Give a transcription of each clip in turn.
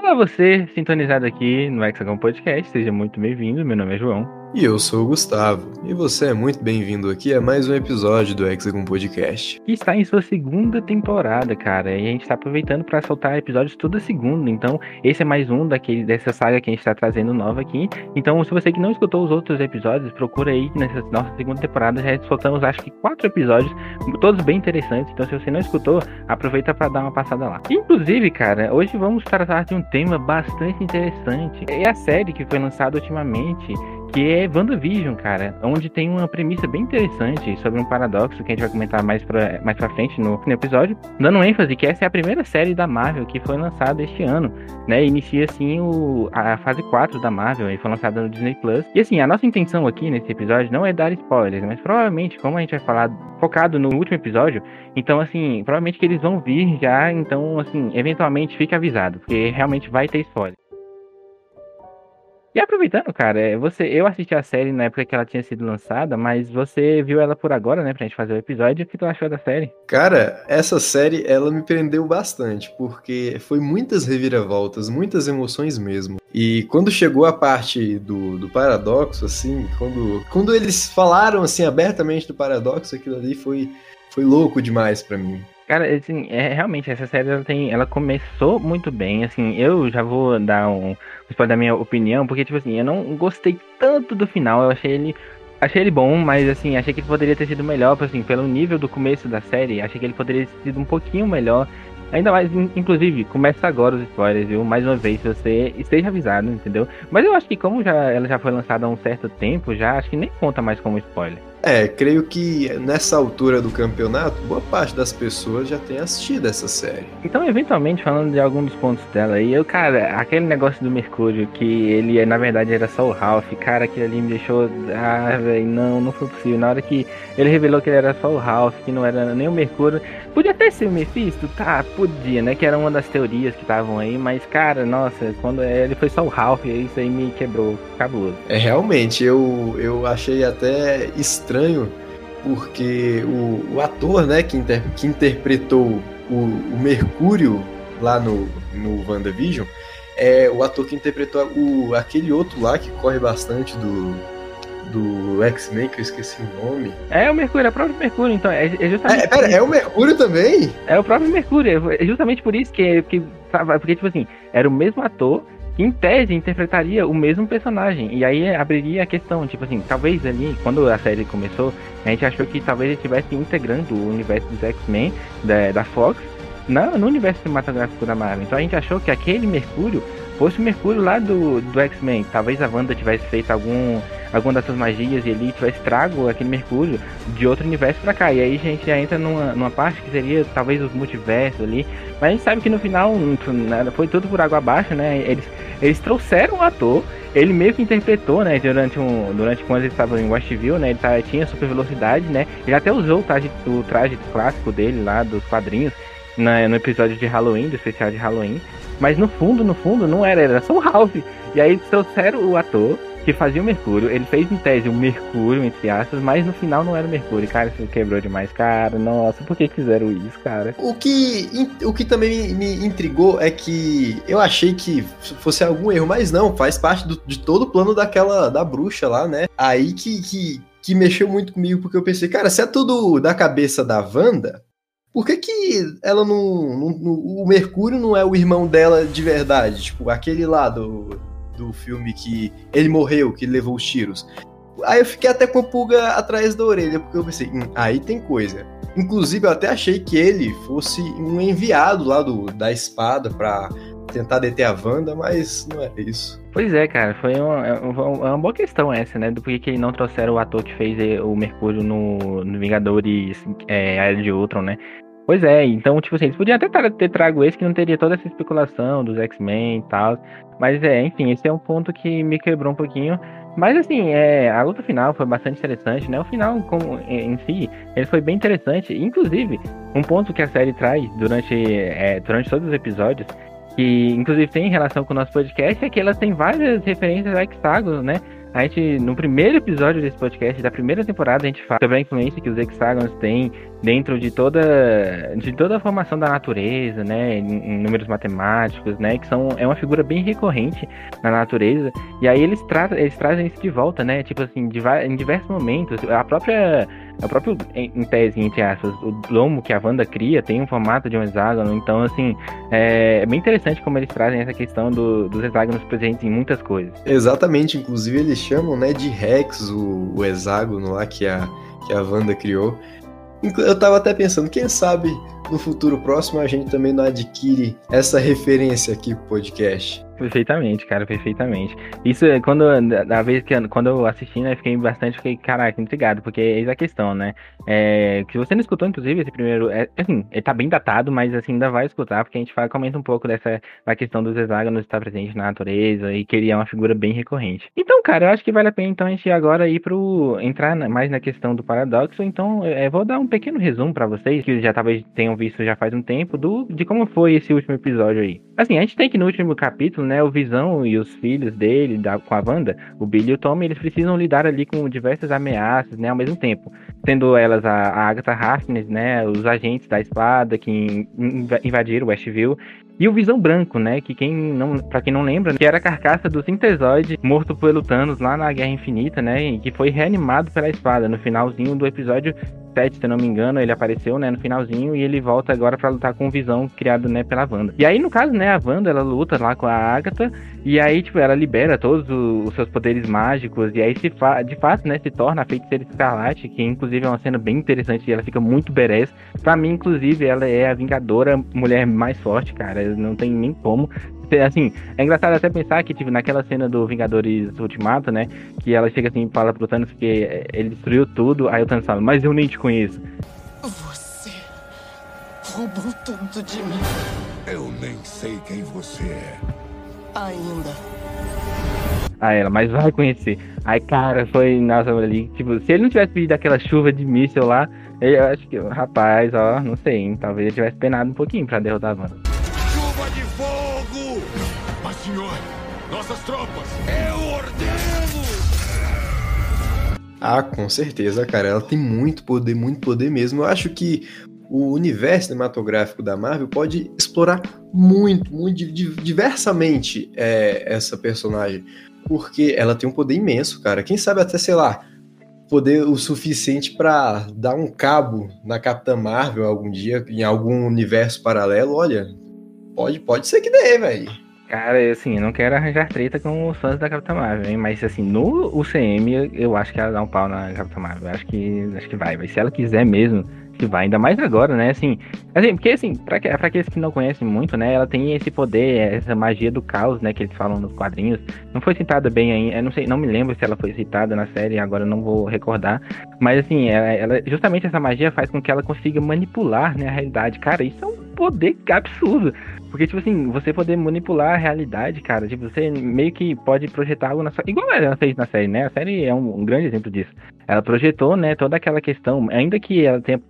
Olá, você sintonizado aqui no Hexagon Podcast, seja muito bem-vindo. Meu nome é João. E eu sou o Gustavo, e você é muito bem-vindo aqui a mais um episódio do Hexagon Podcast. Que está em sua segunda temporada, cara, e a gente está aproveitando para soltar episódios toda segunda, então esse é mais um daquele, dessa saga que a gente está trazendo nova aqui. Então, se você que não escutou os outros episódios, procura aí nessa nossa segunda temporada, já soltamos acho que quatro episódios, todos bem interessantes, então se você não escutou, aproveita para dar uma passada lá. Inclusive, cara, hoje vamos tratar de um tema bastante interessante. É a série que foi lançada ultimamente que é WandaVision, cara, onde tem uma premissa bem interessante sobre um paradoxo que a gente vai comentar mais pra, mais pra frente no, no episódio, dando ênfase que essa é a primeira série da Marvel que foi lançada este ano, né? Inicia assim o, a fase 4 da Marvel e foi lançada no Disney Plus. E assim, a nossa intenção aqui nesse episódio não é dar spoilers, mas provavelmente, como a gente vai falar focado no último episódio, então assim, provavelmente que eles vão vir já, então assim, eventualmente fique avisado, porque realmente vai ter spoiler. E aproveitando, cara, é, você, eu assisti a série na época que ela tinha sido lançada, mas você viu ela por agora, né, pra gente fazer o episódio. O que tu achou da série? Cara, essa série, ela me prendeu bastante, porque foi muitas reviravoltas, muitas emoções mesmo. E quando chegou a parte do, do paradoxo, assim, quando, quando eles falaram, assim, abertamente do paradoxo, aquilo ali foi, foi louco demais para mim. Cara, assim, é, realmente, essa série ela, tem, ela começou muito bem, assim, eu já vou dar um spoiler da minha opinião, porque, tipo assim, eu não gostei tanto do final, eu achei ele achei ele bom, mas assim, achei que ele poderia ter sido melhor, assim, pelo nível do começo da série, achei que ele poderia ter sido um pouquinho melhor. Ainda mais, inclusive, começa agora os spoilers, viu? Mais uma vez, se você esteja avisado, entendeu? Mas eu acho que como já, ela já foi lançada há um certo tempo, já acho que nem conta mais como spoiler. É, creio que nessa altura do campeonato, boa parte das pessoas já tem assistido essa série. Então, eventualmente, falando de alguns dos pontos dela aí, eu, cara, aquele negócio do Mercúrio, que ele na verdade era só o Ralph, cara, aquilo ali me deixou. Ah, velho, não, não foi possível. Na hora que ele revelou que ele era só o Ralph, que não era nem o Mercúrio. Podia até ser o Mephisto? Tá, podia, né? Que era uma das teorias que estavam aí, mas, cara, nossa, quando ele foi só o Ralph, isso aí me quebrou cabuloso. É, realmente, eu, eu achei até estranho estranho, porque o, o ator né, que, inter, que interpretou o, o, Mercúrio lá no, no WandaVision é o ator que interpretou o, aquele outro lá que corre bastante do, do X-Men, que eu esqueci o nome. É o Mercúrio, é o próprio Mercúrio, então. É, é justamente. É, pera, é o Mercúrio também? É o próprio Mercúrio, é justamente por isso que, que. Porque, tipo assim, era o mesmo ator em tese interpretaria o mesmo personagem. E aí abriria a questão, tipo assim, talvez ali, quando a série começou, a gente achou que talvez ele estivesse integrando o universo dos X-Men da, da Fox na, no universo cinematográfico da Marvel. Então a gente achou que aquele Mercúrio fosse o Mercúrio lá do, do X-Men. Talvez a Wanda tivesse feito algum, alguma dessas magias e ele tivesse trago aquele Mercúrio de outro universo pra cá. E aí a gente já entra numa, numa parte que seria talvez os multiversos ali. Mas a gente sabe que no final foi tudo por água abaixo, né? Eles, eles trouxeram o ator, ele meio que interpretou, né? Durante, um, durante quando ele estava em Westview, né? Ele tá, tinha super velocidade, né? Ele até usou o traje, o traje clássico dele lá dos quadrinhos na, no episódio de Halloween, do especial de Halloween. Mas no fundo, no fundo, não era, era só o Ralph. E aí trouxeram o ator que fazia o Mercúrio. Ele fez em tese o Mercúrio, entre aspas, mas no final não era o Mercúrio. Cara, isso quebrou demais. Cara, nossa, por que fizeram isso, cara? O que, o que também me intrigou é que eu achei que fosse algum erro, mas não, faz parte do, de todo o plano daquela, da bruxa lá, né? Aí que, que, que mexeu muito comigo, porque eu pensei, cara, se é tudo da cabeça da Wanda, por que, que ela não, não, não, O Mercúrio não é o irmão dela de verdade? Tipo, aquele lá do, do filme que ele morreu, que levou os tiros. Aí eu fiquei até com a pulga atrás da orelha, porque eu pensei, hum, aí tem coisa. Inclusive, eu até achei que ele fosse um enviado lá do, da espada pra tentar deter a Wanda, mas não é isso. Pois é, cara, foi uma, é uma, uma boa questão essa, né? Do porquê que não trouxeram o ator que fez eh, o Mercúrio no, no Vingadores é, Era de Ultron, né? Pois é, então, tipo assim, eles podiam até ter trago esse que não teria toda essa especulação dos X-Men e tal. Mas é, enfim, esse é um ponto que me quebrou um pouquinho. Mas assim, é, a luta final foi bastante interessante, né? O final como, em si, ele foi bem interessante. Inclusive, um ponto que a série traz durante, é, durante todos os episódios que inclusive tem relação com o nosso podcast, é que ela tem várias referências a hexágonos, né? A gente, no primeiro episódio desse podcast, da primeira temporada, a gente fala sobre a influência que os hexágonos têm dentro de toda de toda a formação da natureza, né, em, números matemáticos, né, que são é uma figura bem recorrente na natureza. E aí eles, eles trazem isso de volta, né, tipo assim, de, em diversos momentos. A própria o próprio, em tese, entre aspas, o lomo que a Wanda cria tem um formato de um hexágono, então, assim, é, é bem interessante como eles trazem essa questão do, dos hexágonos presentes em muitas coisas. Exatamente, inclusive eles chamam, né, de Rex, o, o hexágono lá que a, que a Wanda criou. Eu tava até pensando, quem sabe no futuro próximo a gente também não adquire essa referência aqui pro podcast. Perfeitamente, cara, perfeitamente. Isso, é quando, da vez que quando eu assisti, né, fiquei bastante, fiquei, caraca, intrigado, porque é a questão, né? É, que você não escutou, inclusive, esse primeiro, é, assim, ele tá bem datado, mas assim, ainda vai escutar, porque a gente fala, comenta um pouco dessa, da questão dos hexágonos estar presente na natureza e que ele é uma figura bem recorrente. Então, cara, eu acho que vale a pena, então, a gente agora ir pro, entrar mais na questão do paradoxo, então, é, vou dar um pequeno resumo para vocês, que já talvez tenham visto já faz um tempo, do, de como foi esse último episódio aí. Assim, a gente tem que no último capítulo, né, o Visão e os filhos dele, da, com a Wanda, o Billy e o Tommy, eles precisam lidar ali com diversas ameaças, né, ao mesmo tempo. Sendo elas a, a Agatha Harkness, né, os agentes da espada que invadiram Westview, e o Visão Branco, né, que quem não, para quem não lembra, que era a carcaça do Sintezoide morto pelo Thanos lá na Guerra Infinita, né, e que foi reanimado pela espada no finalzinho do episódio 7, se não me engano, ele apareceu, né, no finalzinho e ele volta agora para lutar com o Visão criado, né, pela Wanda. E aí, no caso, né, a Wanda, ela luta lá com a Agatha e aí, tipo, ela libera todos os seus poderes mágicos e aí se fa de fato, né, se torna a Feiticeira Escarlate, que inclusive é uma cena bem interessante e ela fica muito badass. Pra mim, inclusive, ela é a Vingadora mulher mais forte, cara, não tem nem como assim, é engraçado até pensar que, tipo, naquela cena do Vingadores Ultimato, né? Que ela chega assim e fala pro Thanos que ele destruiu tudo, aí o Thanos fala, mas eu nem te conheço. Você roubou tudo de mim. Eu nem sei quem você é. Ainda. Aí ela, mas vai conhecer. Aí, cara, foi, nossa, ali, tipo, se ele não tivesse pedido aquela chuva de míssil lá, eu acho que, rapaz, ó, não sei, hein, talvez ele tivesse penado um pouquinho pra derrotar a Wanda. Senhor, nossas tropas, eu ordeno! Ah, com certeza, cara. Ela tem muito poder, muito poder mesmo. Eu acho que o universo cinematográfico da Marvel pode explorar muito, muito diversamente é, essa personagem. Porque ela tem um poder imenso, cara. Quem sabe até, sei lá, poder o suficiente para dar um cabo na Capitã Marvel algum dia, em algum universo paralelo. Olha, pode, pode ser que dê, velho. Cara, assim, eu não quero arranjar treta com os fãs da Capitã Marvel, hein? Mas assim, no UCM, eu acho que ela dá um pau na Capitã Marvel. Eu acho que, acho que vai, vai. Se ela quiser mesmo, que vai, ainda mais agora, né? Assim, assim porque assim, pra, pra aqueles que não conhecem muito, né? Ela tem esse poder, essa magia do caos, né? Que eles falam nos quadrinhos. Não foi citada bem aí, eu não sei, não me lembro se ela foi citada na série, agora não vou recordar. Mas assim, ela, ela, justamente essa magia faz com que ela consiga manipular né, a realidade. Cara, isso é um poder absurdo. Porque, tipo assim, você poder manipular a realidade, cara, tipo, você meio que pode projetar algo na sua. Igual ela fez na série, né? A série é um, um, grande exemplo disso. Ela projetou, né, toda aquela questão, ainda que ela tenha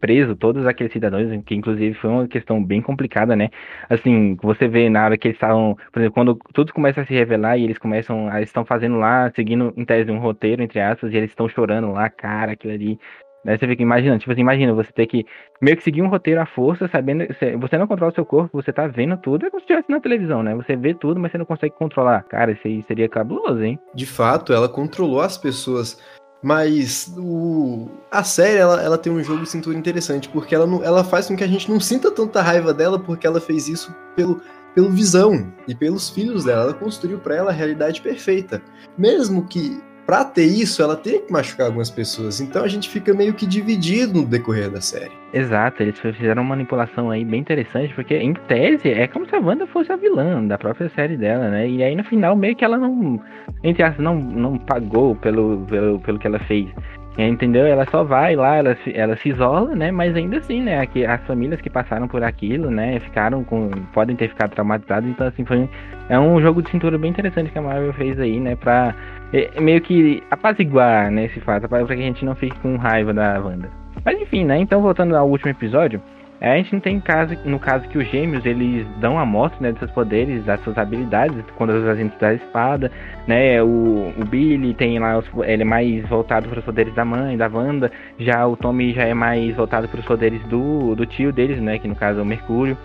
preso todos aqueles cidadãos, que inclusive foi uma questão bem complicada, né? Assim, você vê na hora que eles estavam, por exemplo, quando tudo começa a se revelar e eles começam, eles estão fazendo lá, seguindo em tese um roteiro, entre aspas, e eles estão chorando lá, cara, aquilo ali Daí você fica imaginando, tipo assim, imagina você ter que meio que seguir um roteiro à força, sabendo. Você não controla o seu corpo, você tá vendo tudo, é como se estivesse na televisão, né? Você vê tudo, mas você não consegue controlar. Cara, isso aí seria cabuloso, hein? De fato, ela controlou as pessoas. Mas o... a série, ela, ela tem um jogo de cintura interessante, porque ela, não, ela faz com que a gente não sinta tanta raiva dela, porque ela fez isso pelo, pelo visão e pelos filhos dela. Ela construiu para ela a realidade perfeita. Mesmo que para ter isso, ela tem que machucar algumas pessoas. Então a gente fica meio que dividido no decorrer da série. Exato, eles fizeram uma manipulação aí bem interessante, porque em tese é como se a Wanda fosse a vilã da própria série dela, né? E aí no final meio que ela não, entre aspas, não, não pagou pelo, pelo, pelo que ela fez. Entendeu? Ela só vai lá, ela, ela se isola, né? Mas ainda assim, né? Aqui, as famílias que passaram por aquilo, né? Ficaram com. podem ter ficado traumatizadas. Então, assim, foi. É um jogo de cintura bem interessante que a Marvel fez aí, né? Pra é, meio que apaziguar, né? Esse fato, pra que a gente não fique com raiva da Wanda. Mas enfim, né? Então, voltando ao último episódio. É, a gente não tem caso, no caso que os gêmeos eles dão a mostra né, dos seus poderes, das suas habilidades, quando os agentes da espada, né? O, o Billy tem lá, os, ele é mais voltado para os poderes da mãe, da Wanda, já o Tommy já é mais voltado para os poderes do, do tio deles, né? Que no caso é o Mercúrio.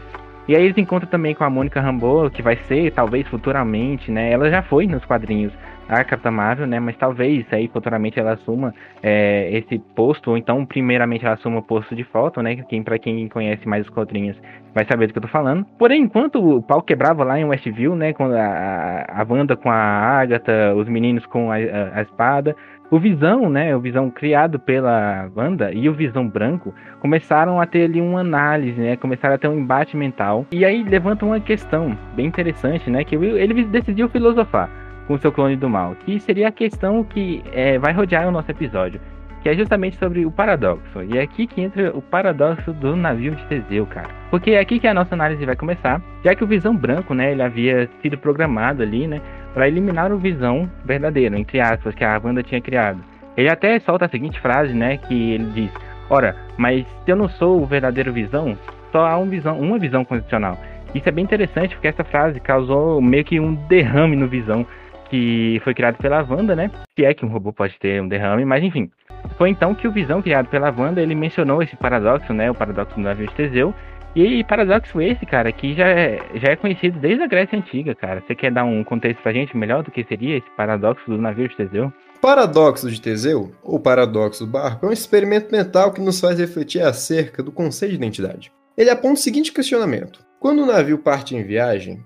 E aí eles encontram também com a Mônica Rambeau, que vai ser, talvez futuramente, né? Ela já foi nos quadrinhos a Capitã Marvel, né? Mas talvez aí futuramente ela assuma é, esse posto, ou então primeiramente ela assuma o posto de foto, né? Quem, pra quem conhece mais os quadrinhos vai saber do que eu tô falando. Porém, enquanto o pau quebrava lá em Westview, né? Com a, a Wanda com a Agatha, os meninos com a, a, a espada, o Visão, né, o Visão criado pela Wanda e o Visão Branco começaram a ter ali uma análise, né, começaram a ter um embate mental. E aí levanta uma questão bem interessante, né, que ele decidiu filosofar com seu clone do mal, que seria a questão que é, vai rodear o nosso episódio, que é justamente sobre o paradoxo. E é aqui que entra o paradoxo do navio de Teseu, cara. Porque é aqui que a nossa análise vai começar, já que o Visão Branco, né, ele havia sido programado ali, né, para eliminar o Visão verdadeiro, entre aspas, que a Wanda tinha criado. Ele até solta a seguinte frase, né, que ele diz: "Ora, mas se eu não sou o verdadeiro Visão, só há um visão, uma visão condicional." Isso é bem interessante porque essa frase causou meio que um derrame no Visão, que foi criado pela Wanda, né? Se é que um robô pode ter um derrame, mas enfim. Foi então que o Visão, criado pela Wanda, ele mencionou esse paradoxo, né? O paradoxo do navio de Teseu. E paradoxo esse, cara, que já é, já é conhecido desde a Grécia Antiga, cara. Você quer dar um contexto pra gente melhor do que seria esse paradoxo do navio de Teseu? Paradoxo de Teseu, ou paradoxo do barco, é um experimento mental que nos faz refletir acerca do conceito de identidade. Ele aponta o seguinte questionamento: quando o navio parte em viagem,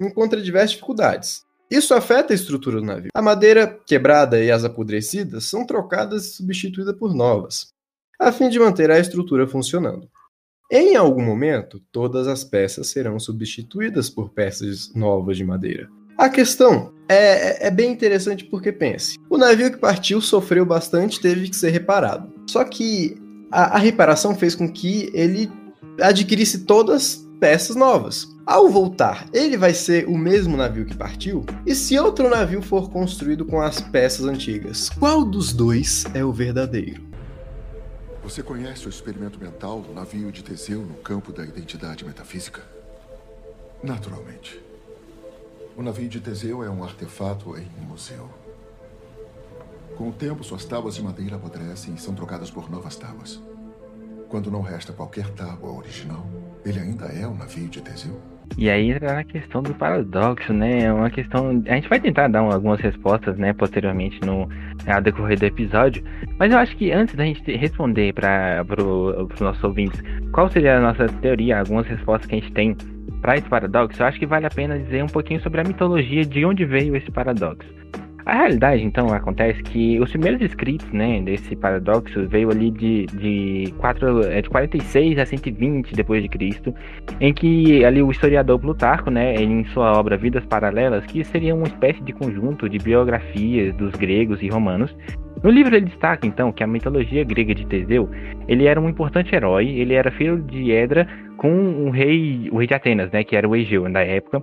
encontra diversas dificuldades, isso afeta a estrutura do navio. A madeira quebrada e as apodrecidas são trocadas e substituídas por novas, a fim de manter a estrutura funcionando. Em algum momento, todas as peças serão substituídas por peças novas de madeira. A questão é, é, bem interessante porque pense: o navio que partiu sofreu bastante, teve que ser reparado. Só que a, a reparação fez com que ele adquirisse todas peças novas. Ao voltar, ele vai ser o mesmo navio que partiu? E se outro navio for construído com as peças antigas, qual dos dois é o verdadeiro? Você conhece o experimento mental do navio de Teseu no campo da identidade metafísica? Naturalmente. O navio de Teseu é um artefato em um museu. Com o tempo, suas tábuas de madeira apodrecem e são trocadas por novas tábuas. Quando não resta qualquer tábua original, ele ainda é um navio de Teseu? E aí entra na questão do paradoxo, né? É uma questão. A gente vai tentar dar algumas respostas, né, posteriormente no ao decorrer do episódio. Mas eu acho que antes da gente responder para os nossos ouvintes qual seria a nossa teoria, algumas respostas que a gente tem para esse paradoxo, eu acho que vale a pena dizer um pouquinho sobre a mitologia de onde veio esse paradoxo. A realidade, então, acontece que os primeiros escritos, né, desse paradoxo veio ali de, de, 4, é, de 46 a 120 depois de Cristo, em que ali o historiador Plutarco, né, em sua obra Vidas Paralelas, que seria uma espécie de conjunto de biografias dos gregos e romanos, no livro ele destaca então que a mitologia grega de Teseu, ele era um importante herói, ele era filho de Edra com um rei, o rei de Atenas, né, que era o Egeu da época,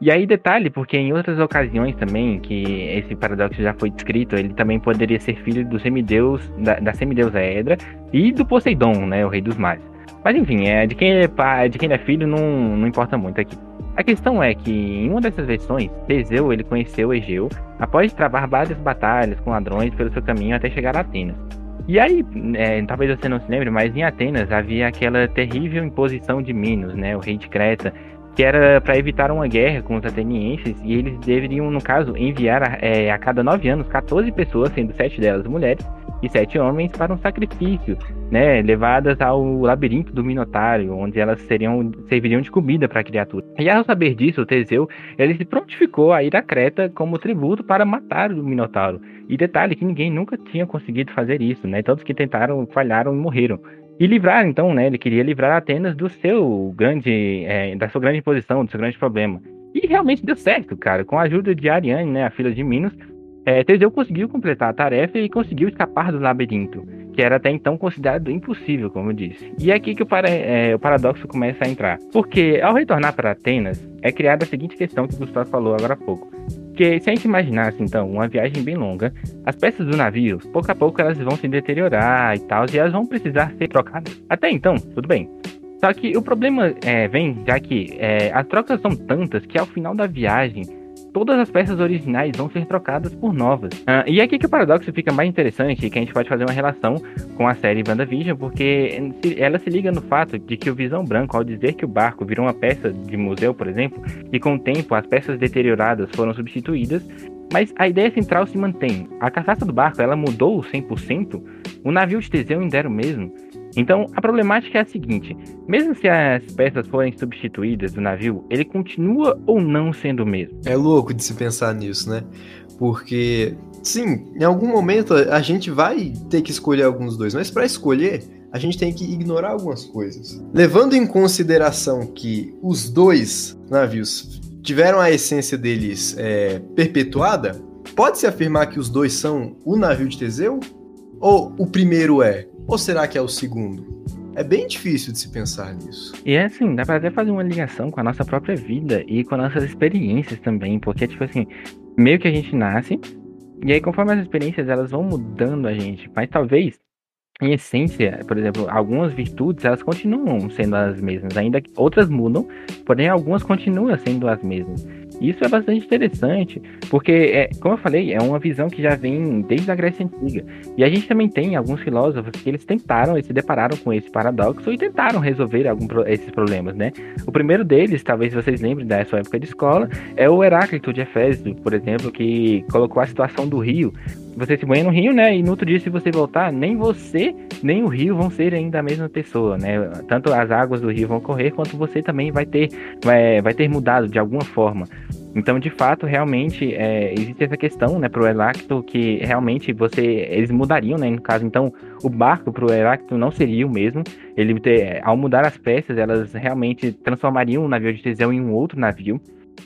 e aí, detalhe, porque em outras ocasiões também, que esse paradoxo já foi descrito, ele também poderia ser filho do semideus, da, da semideusa Hedra e do Poseidon, né, o rei dos mares. Mas enfim, é, de, quem é pai, de quem é filho não, não importa muito aqui. A questão é que, em uma dessas versões, Teseu ele conheceu Egeu após travar várias batalhas com ladrões pelo seu caminho até chegar a Atenas. E aí, é, talvez você não se lembre, mas em Atenas havia aquela terrível imposição de Minos, né, o rei de Creta, que era para evitar uma guerra com os atenienses, e eles deveriam, no caso, enviar é, a cada nove anos 14 pessoas, sendo sete delas mulheres e sete homens, para um sacrifício, né, levadas ao labirinto do Minotário, onde elas seriam, serviriam de comida para a criatura. E ao saber disso, o Teseu ele se prontificou a ir a Creta como tributo para matar o Minotauro. E detalhe que ninguém nunca tinha conseguido fazer isso, né? Todos que tentaram falharam e morreram. E livrar, então, né? Ele queria livrar Atenas do seu grande, é, da sua grande posição, do seu grande problema. E realmente deu certo, cara. Com a ajuda de Ariane, né, a filha de Minos, é, Teseu conseguiu completar a tarefa e conseguiu escapar do labirinto, que era até então considerado impossível, como eu disse. E é aqui que o, para, é, o paradoxo começa a entrar. Porque ao retornar para Atenas, é criada a seguinte questão que o Gustavo falou agora há pouco. Porque se a gente imaginasse, então, uma viagem bem longa, as peças do navio, pouco a pouco elas vão se deteriorar e tal, e elas vão precisar ser trocadas. Até então, tudo bem. Só que o problema é, vem já que é, as trocas são tantas que ao final da viagem todas as peças originais vão ser trocadas por novas. Uh, e é aqui que o paradoxo fica mais interessante, que a gente pode fazer uma relação com a série WandaVision, porque ela se liga no fato de que o Visão Branco, ao dizer que o barco virou uma peça de museu, por exemplo, e com o tempo as peças deterioradas foram substituídas, mas a ideia central se mantém. A carcaça do barco, ela mudou 100%, o navio de Teseu ainda era o mesmo. Então, a problemática é a seguinte: mesmo se as peças forem substituídas do navio, ele continua ou não sendo o mesmo? É louco de se pensar nisso, né? Porque, sim, em algum momento a gente vai ter que escolher alguns dois, mas para escolher, a gente tem que ignorar algumas coisas. Levando em consideração que os dois navios tiveram a essência deles é, perpetuada, pode-se afirmar que os dois são o navio de Teseu? Ou o primeiro é? Ou será que é o segundo? É bem difícil de se pensar nisso. E é assim, dá pra até fazer uma ligação com a nossa própria vida e com as nossas experiências também, porque, tipo assim, meio que a gente nasce, e aí conforme as experiências elas vão mudando a gente, mas talvez, em essência, por exemplo, algumas virtudes elas continuam sendo as mesmas, ainda que outras mudam, porém algumas continuam sendo as mesmas. Isso é bastante interessante, porque, é, como eu falei, é uma visão que já vem desde a Grécia Antiga. E a gente também tem alguns filósofos que eles tentaram, eles se depararam com esse paradoxo e tentaram resolver algum, esses problemas, né? O primeiro deles, talvez vocês lembrem da sua época de escola, é o Heráclito de Efésio, por exemplo, que colocou a situação do rio você se banha no rio, né? E no outro dia, se você voltar, nem você, nem o rio vão ser ainda a mesma pessoa, né? Tanto as águas do rio vão correr, quanto você também vai ter, vai, vai ter mudado de alguma forma. Então, de fato, realmente, é, existe essa questão, né, pro Heráclito, que realmente você, eles mudariam, né, no caso, então, o barco pro Heráclito não seria o mesmo, ele, ao mudar as peças, elas realmente transformariam o navio de Teseu em um outro navio,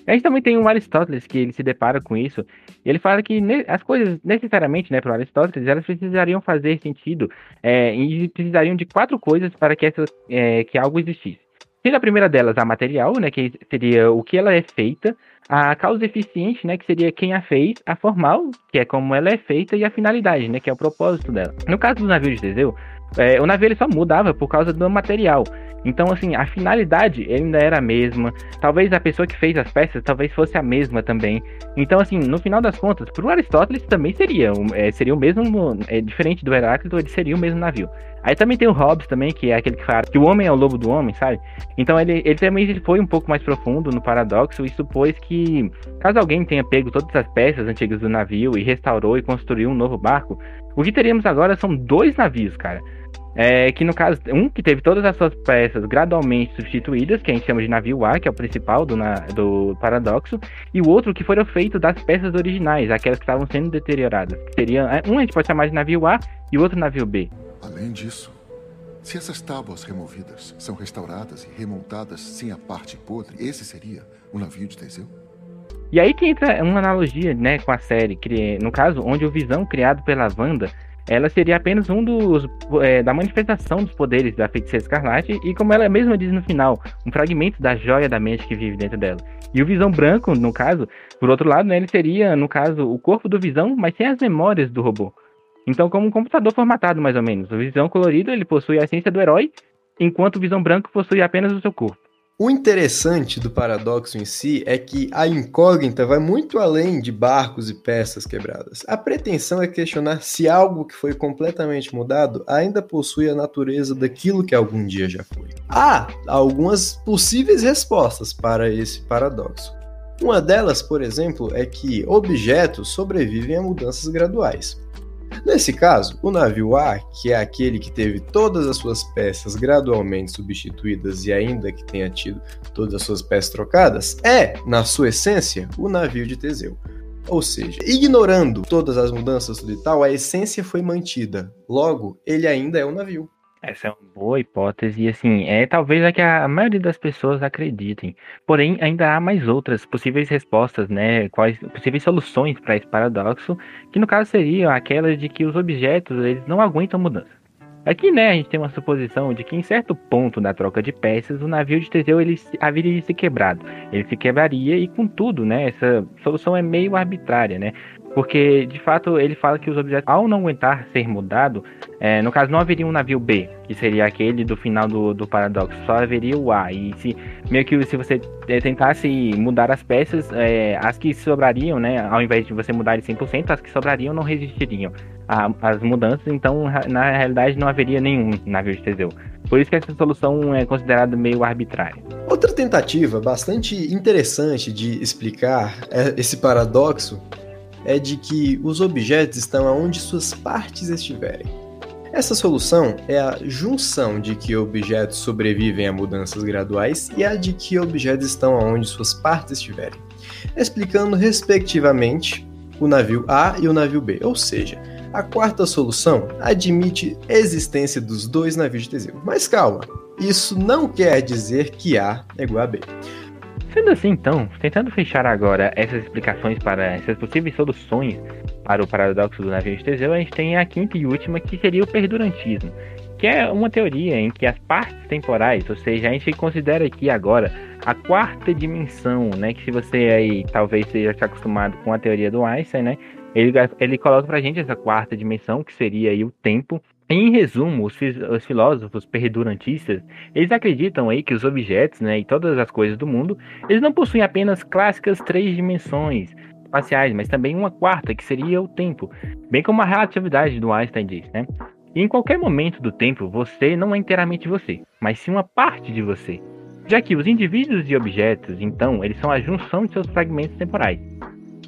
a gente também tem um Aristóteles que ele se depara com isso, e ele fala que as coisas, necessariamente, né, para Aristóteles, elas precisariam fazer sentido, é, e precisariam de quatro coisas para que, essa, é, que algo existisse. Sendo a primeira delas a material, né, que seria o que ela é feita, a causa eficiente, né, que seria quem a fez, a formal, que é como ela é feita, e a finalidade, né, que é o propósito dela. No caso do navio de Teseu, é, o navio ele só mudava por causa do material. Então, assim, a finalidade ainda era a mesma. Talvez a pessoa que fez as peças talvez fosse a mesma também. Então, assim, no final das contas, para o Aristóteles também seria, é, seria o mesmo, é, diferente do Heráclito, ele seria o mesmo navio. Aí também tem o Hobbes também, que é aquele que fala que o homem é o lobo do homem, sabe? Então ele, ele também ele foi um pouco mais profundo no paradoxo e supôs que, caso alguém tenha pego todas as peças antigas do navio e restaurou e construiu um novo barco, o que teríamos agora são dois navios, cara. É, que no caso, um que teve todas as suas peças gradualmente substituídas, que a gente chama de navio A, que é o principal do, na, do paradoxo, e o outro que foram feitos das peças originais, aquelas que estavam sendo deterioradas. Seria, é, um a gente pode chamar de navio A e o outro navio B. Além disso, se essas tábuas removidas são restauradas e remontadas sem a parte podre, esse seria o navio de Teseu? E aí que entra uma analogia, né, com a série, que, no caso, onde o Visão criado pela Wanda ela seria apenas um dos é, da manifestação dos poderes da feiticeira escarlate e como ela mesma diz no final, um fragmento da joia da mente que vive dentro dela. E o Visão Branco, no caso, por outro lado, né, ele seria, no caso, o corpo do Visão, mas sem as memórias do robô. Então, como um computador formatado, mais ou menos. O Visão colorido, ele possui a essência do herói, enquanto o Visão Branco possui apenas o seu corpo. O interessante do paradoxo em si é que a incógnita vai muito além de barcos e peças quebradas. A pretensão é questionar se algo que foi completamente mudado ainda possui a natureza daquilo que algum dia já foi. Há algumas possíveis respostas para esse paradoxo. Uma delas, por exemplo, é que objetos sobrevivem a mudanças graduais. Nesse caso, o navio A, que é aquele que teve todas as suas peças gradualmente substituídas e ainda que tenha tido todas as suas peças trocadas, é, na sua essência, o navio de Teseu. Ou seja, ignorando todas as mudanças e tal, a essência foi mantida. Logo, ele ainda é um navio. Essa é uma boa hipótese, e assim, é talvez a que a maioria das pessoas acreditem. Porém, ainda há mais outras possíveis respostas, né? Quais possíveis soluções para esse paradoxo, que no caso seriam aquelas de que os objetos eles não aguentam mudança. Aqui, né, a gente tem uma suposição de que em certo ponto da troca de peças, o navio de Teseu ele haveria ser quebrado. Ele se quebraria e, contudo, né, essa solução é meio arbitrária, né? Porque, de fato, ele fala que os objetos, ao não aguentar ser mudado, é, no caso, não haveria um navio B, que seria aquele do final do, do paradoxo, só haveria o A. E se meio que se você tentasse mudar as peças, é, as que sobrariam, né, ao invés de você mudar em 100%, as que sobrariam não resistiriam às mudanças, então na realidade não haveria nenhum navio de Teseu. Por isso que essa solução é considerada meio arbitrária. Outra tentativa bastante interessante de explicar é, esse paradoxo é de que os objetos estão aonde suas partes estiverem. Essa solução é a junção de que objetos sobrevivem a mudanças graduais e a de que objetos estão aonde suas partes estiverem, explicando respectivamente o navio A e o navio B, ou seja, a quarta solução admite a existência dos dois navios de Teseu. Mas calma, isso não quer dizer que A é igual a B. Sendo assim, então, tentando fechar agora essas explicações para essas possíveis soluções para o paradoxo do navio de Teseu, a gente tem a quinta e última, que seria o perdurantismo, que é uma teoria em que as partes temporais, ou seja, a gente considera aqui agora a quarta dimensão, né, que se você aí talvez seja acostumado com a teoria do Einstein, né, ele, ele coloca pra gente essa quarta dimensão, que seria aí o tempo, em resumo, os, os, filósofos perdurantistas, eles acreditam aí que os objetos, né, e todas as coisas do mundo, eles não possuem apenas clássicas três dimensões espaciais, mas também uma quarta, que seria o tempo, bem como a relatividade do Einstein diz, né? E em qualquer momento do tempo, você não é inteiramente você, mas sim uma parte de você. Já que os indivíduos e objetos, então, eles são a junção de seus fragmentos temporais.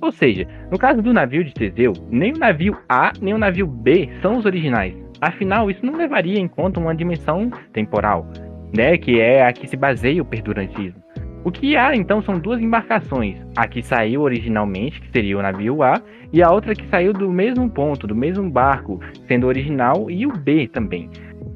Ou seja, no caso do navio de Teseu, nem o navio A nem o navio B são os originais, Afinal, isso não levaria em conta uma dimensão temporal, né, que é a que se baseia o perdurantismo. O que há então são duas embarcações, a que saiu originalmente, que seria o navio A, e a outra que saiu do mesmo ponto, do mesmo barco, sendo original, e o B também.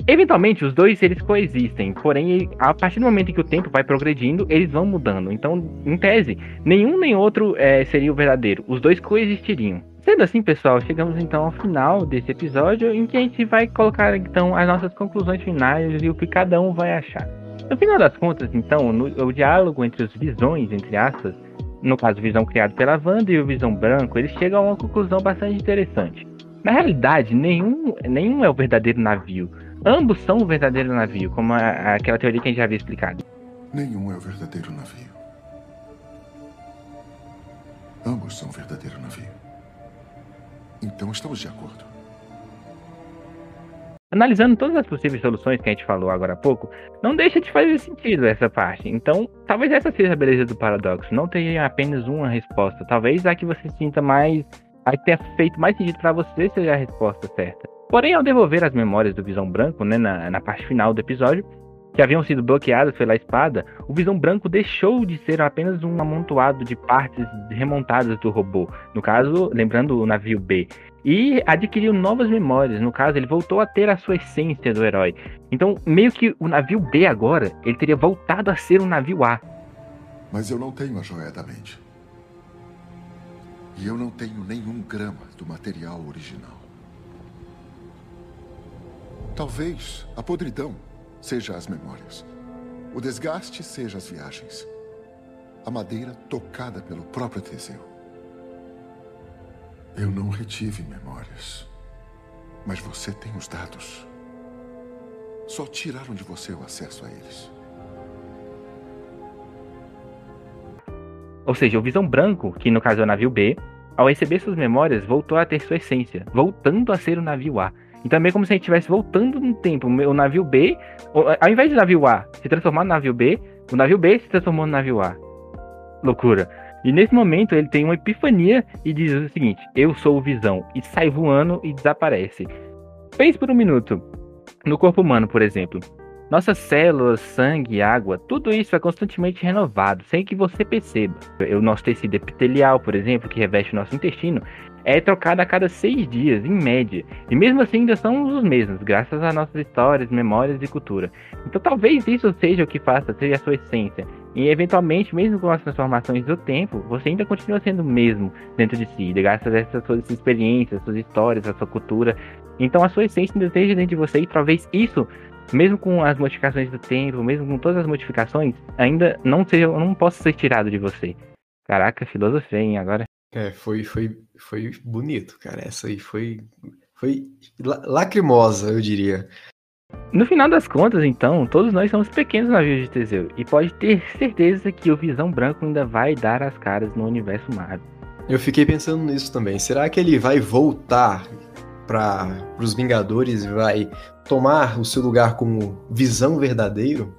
Eventualmente, os dois eles coexistem, porém, a partir do momento em que o tempo vai progredindo, eles vão mudando. Então, em tese, nenhum nem outro é, seria o verdadeiro. Os dois coexistiriam. Sendo assim, pessoal, chegamos então ao final desse episódio em que a gente vai colocar então as nossas conclusões finais e o que cada um vai achar. No final das contas, então, no, o diálogo entre os visões, entre aspas, no caso visão criado pela Wanda e o visão branco, eles chegam a uma conclusão bastante interessante. Na realidade, nenhum, nenhum é o verdadeiro navio. Ambos são o verdadeiro navio, como a, aquela teoria que a gente já havia explicado. Nenhum é o verdadeiro navio. Ambos são o verdadeiro navio. Então estamos de acordo. Analisando todas as possíveis soluções que a gente falou agora há pouco, não deixa de fazer sentido essa parte. Então, talvez essa seja a beleza do paradoxo. Não tenha apenas uma resposta. Talvez a que você sinta mais. a que tenha feito mais sentido para você seja a resposta certa. Porém, ao devolver as memórias do Visão Branco, né, na, na parte final do episódio, que haviam sido bloqueadas pela espada, o Visão Branco deixou de ser apenas um amontoado de partes remontadas do robô, no caso, lembrando o navio B, e adquiriu novas memórias, no caso, ele voltou a ter a sua essência do herói. Então, meio que o navio B agora, ele teria voltado a ser um navio A. Mas eu não tenho a joia da mente. E eu não tenho nenhum grama do material original. Talvez a podridão seja as memórias. O desgaste seja as viagens. A madeira tocada pelo próprio Teseu. Eu não retive memórias. Mas você tem os dados. Só tiraram de você o acesso a eles. Ou seja, o Visão Branco, que no caso é o navio B, ao receber suas memórias, voltou a ter sua essência, voltando a ser o navio A. Então é meio como se a gente estivesse voltando no tempo. O navio B, ao invés de navio A se transformar no navio B, o navio B se transformou no navio A. Loucura. E nesse momento ele tem uma epifania e diz o seguinte: Eu sou o Visão. E sai voando e desaparece. Pense por um minuto. No corpo humano, por exemplo. Nossas células, sangue, água, tudo isso é constantemente renovado, sem que você perceba. O nosso tecido epitelial, por exemplo, que reveste o nosso intestino, é trocado a cada seis dias, em média. E mesmo assim ainda são os mesmos, graças às nossas histórias, memórias e cultura. Então talvez isso seja o que faça, seja a sua essência. E eventualmente, mesmo com as transformações do tempo, você ainda continua sendo o mesmo dentro de si, graças a essas suas experiências, suas histórias, a sua cultura. Então a sua essência ainda esteja dentro de você e talvez isso, mesmo com as modificações do tempo, mesmo com todas as modificações, ainda não seja, não possa ser tirado de você. Caraca, filosofia, hein, agora. É, foi, foi, foi bonito, cara. Essa aí foi, foi lacrimosa, eu diria. No final das contas, então, todos nós somos pequenos navios de Teseu. E pode ter certeza que o Visão Branco ainda vai dar as caras no universo Marvel. Eu fiquei pensando nisso também. Será que ele vai voltar para os Vingadores e vai tomar o seu lugar como Visão verdadeiro?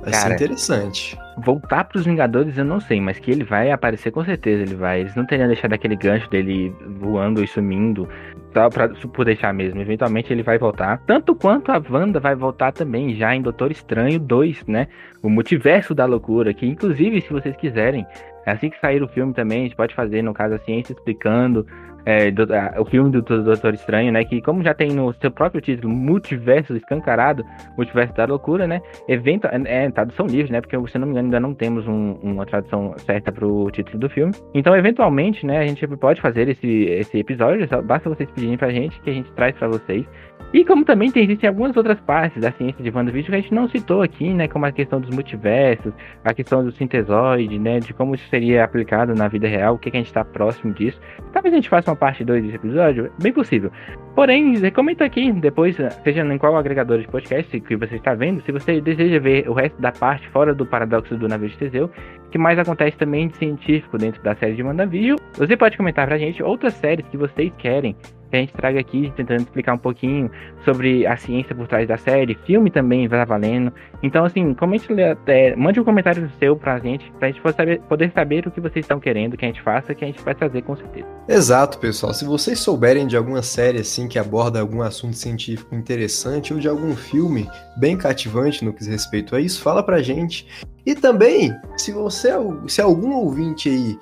Vai Cara, ser interessante. Voltar para os Vingadores eu não sei, mas que ele vai aparecer com certeza, ele vai. Eles não teriam deixado aquele gancho dele voando e sumindo, só pra, por deixar mesmo. Eventualmente ele vai voltar. Tanto quanto a Wanda vai voltar também, já em Doutor Estranho 2, né? O Multiverso da Loucura, que inclusive, se vocês quiserem, assim que sair o filme também, a gente pode fazer, no caso, a ciência explicando é, do, a, o filme do, do Doutor Estranho, né? Que como já tem no seu próprio título, Multiverso Escancarado, Multiverso da Loucura, né? Evento, é, é tradução livre, né? Porque, se não me engano, ainda não temos um, uma tradução certa para o título do filme. Então, eventualmente, né? A gente pode fazer esse, esse episódio, só basta vocês pedirem pra gente que a gente traz para vocês. E como também tem, existem algumas outras partes da ciência de WandaVision que a gente não citou aqui, né? Como a questão dos multiversos, a questão do sintesoide, né? De como isso seria aplicado na vida real, o que, que a gente está próximo disso. Talvez a gente faça uma parte 2 desse episódio, bem possível. Porém, comenta aqui depois, seja em qual agregador de podcast que você está vendo, se você deseja ver o resto da parte fora do paradoxo do navio de Teseu, que mais acontece também de científico dentro da série de WandaVision. Você pode comentar pra gente outras séries que vocês querem que a gente traga aqui, tentando explicar um pouquinho sobre a ciência por trás da série, filme também vai valendo. Então, assim, comente, é, mande um comentário seu pra gente, pra gente saber, poder saber o que vocês estão querendo que a gente faça, que a gente vai trazer com certeza. Exato, pessoal. Se vocês souberem de alguma série assim que aborda algum assunto científico interessante ou de algum filme bem cativante no que diz respeito a isso, fala pra gente. E também, se você, se algum ouvinte aí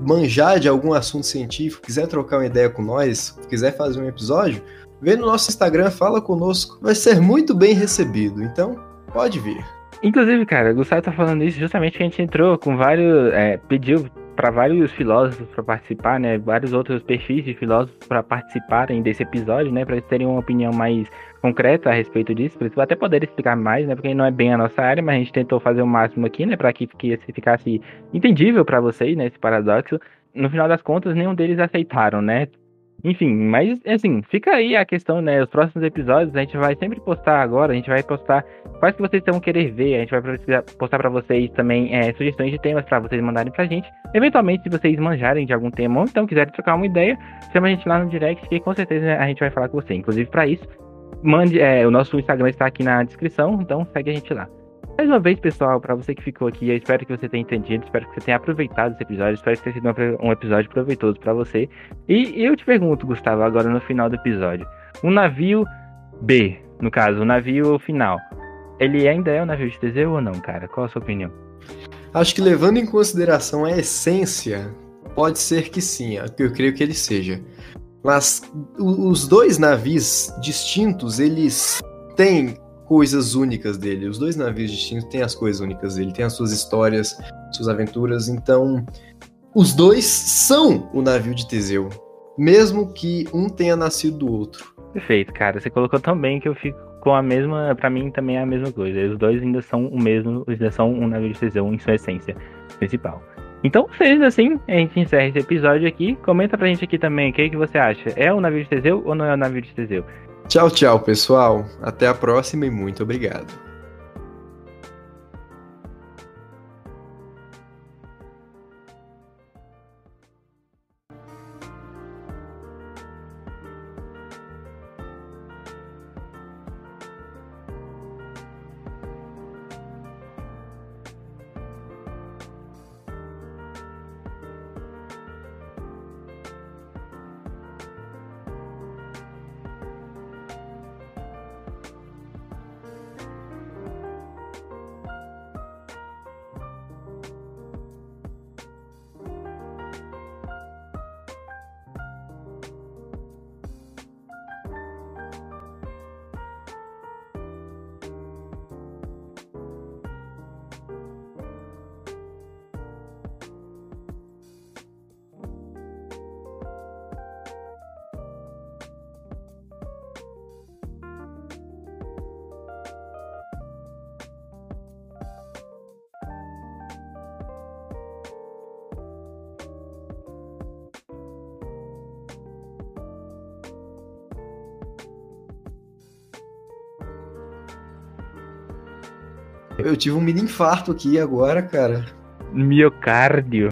manjar de algum assunto científico, quiser trocar uma ideia com nós, quiser fazer um episódio, vem no nosso Instagram, fala conosco, vai ser muito bem recebido. Então, pode vir. Inclusive, cara, o Gustavo tá falando isso justamente que a gente entrou com vários. É, pediu para vários filósofos para participar, né? Vários outros perfis de filósofos para participarem desse episódio, né? Para eles terem uma opinião mais concreta a respeito disso, para eles até poderem explicar mais, né? Porque não é bem a nossa área, mas a gente tentou fazer o máximo aqui, né? Para que, que ficasse entendível para vocês, né? Esse paradoxo. No final das contas, nenhum deles aceitaram, né? Enfim, mas assim, fica aí a questão, né? Os próximos episódios a gente vai sempre postar agora, a gente vai postar quais que vocês estão querer ver, a gente vai postar para vocês também é, sugestões de temas para vocês mandarem pra gente. Eventualmente, se vocês manjarem de algum tema ou então quiserem trocar uma ideia, chama a gente lá no direct que com certeza a gente vai falar com você. Inclusive, para isso, mande, é, o nosso Instagram está aqui na descrição, então segue a gente lá. Mais uma vez, pessoal, para você que ficou aqui, eu espero que você tenha entendido, espero que você tenha aproveitado esse episódio, espero que tenha sido um episódio proveitoso para você. E eu te pergunto, Gustavo, agora no final do episódio, o navio B, no caso, o navio final, ele ainda é um navio de Teseu ou não, cara? Qual a sua opinião? Acho que levando em consideração a essência, pode ser que sim, eu creio que ele seja. Mas os dois navios distintos, eles têm coisas únicas dele. Os dois navios distintos têm as coisas únicas dele, têm as suas histórias, suas aventuras. Então, os dois são o navio de Teseu, mesmo que um tenha nascido do outro. Perfeito, cara. Você colocou tão bem que eu fico com a mesma. Para mim também é a mesma coisa. Os dois ainda são o mesmo, ainda são um navio de Teseu em sua essência principal. Então, sendo assim, a gente encerra esse episódio aqui. Comenta pra gente aqui também o que, que você acha. É o navio de Teseu ou não é o navio de Teseu? Tchau, tchau, pessoal. Até a próxima e muito obrigado. Eu tive um mini infarto aqui agora, cara. Miocárdio.